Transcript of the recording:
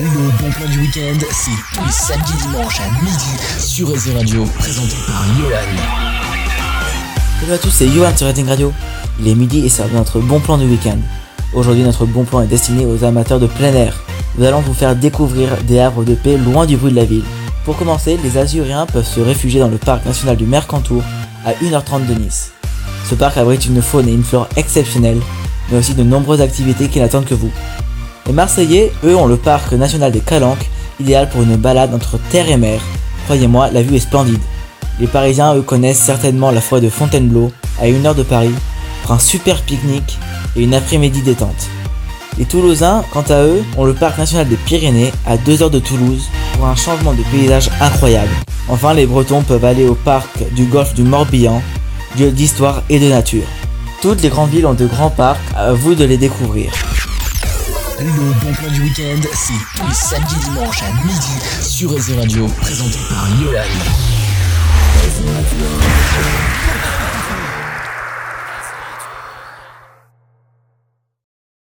Le bon plan du week-end, c'est tous les samedis dimanches à midi sur Radio, présenté par Yohan. Hello à tous, c'est Yohan sur Rating Radio. Il est midi et c'est notre bon plan du week-end. Aujourd'hui, notre bon plan est destiné aux amateurs de plein air. Nous allons vous faire découvrir des arbres de paix loin du bruit de la ville. Pour commencer, les Azuriens peuvent se réfugier dans le parc national du Mercantour à 1h30 de Nice. Ce parc abrite une faune et une flore exceptionnelles, mais aussi de nombreuses activités qui n'attendent que vous. Les Marseillais, eux, ont le parc national des Calanques, idéal pour une balade entre terre et mer. Croyez-moi, la vue est splendide. Les Parisiens, eux, connaissent certainement la forêt de Fontainebleau, à une heure de Paris, pour un super pique-nique et une après-midi détente. Les Toulousains, quant à eux, ont le parc national des Pyrénées, à 2 heures de Toulouse, pour un changement de paysage incroyable. Enfin, les Bretons peuvent aller au parc du golfe du Morbihan, lieu d'histoire et de nature. Toutes les grandes villes ont de grands parcs, à vous de les découvrir. Le bon plan du week-end, c'est tous les samedis dimanches à midi sur Réseau Radio, présenté par Johan.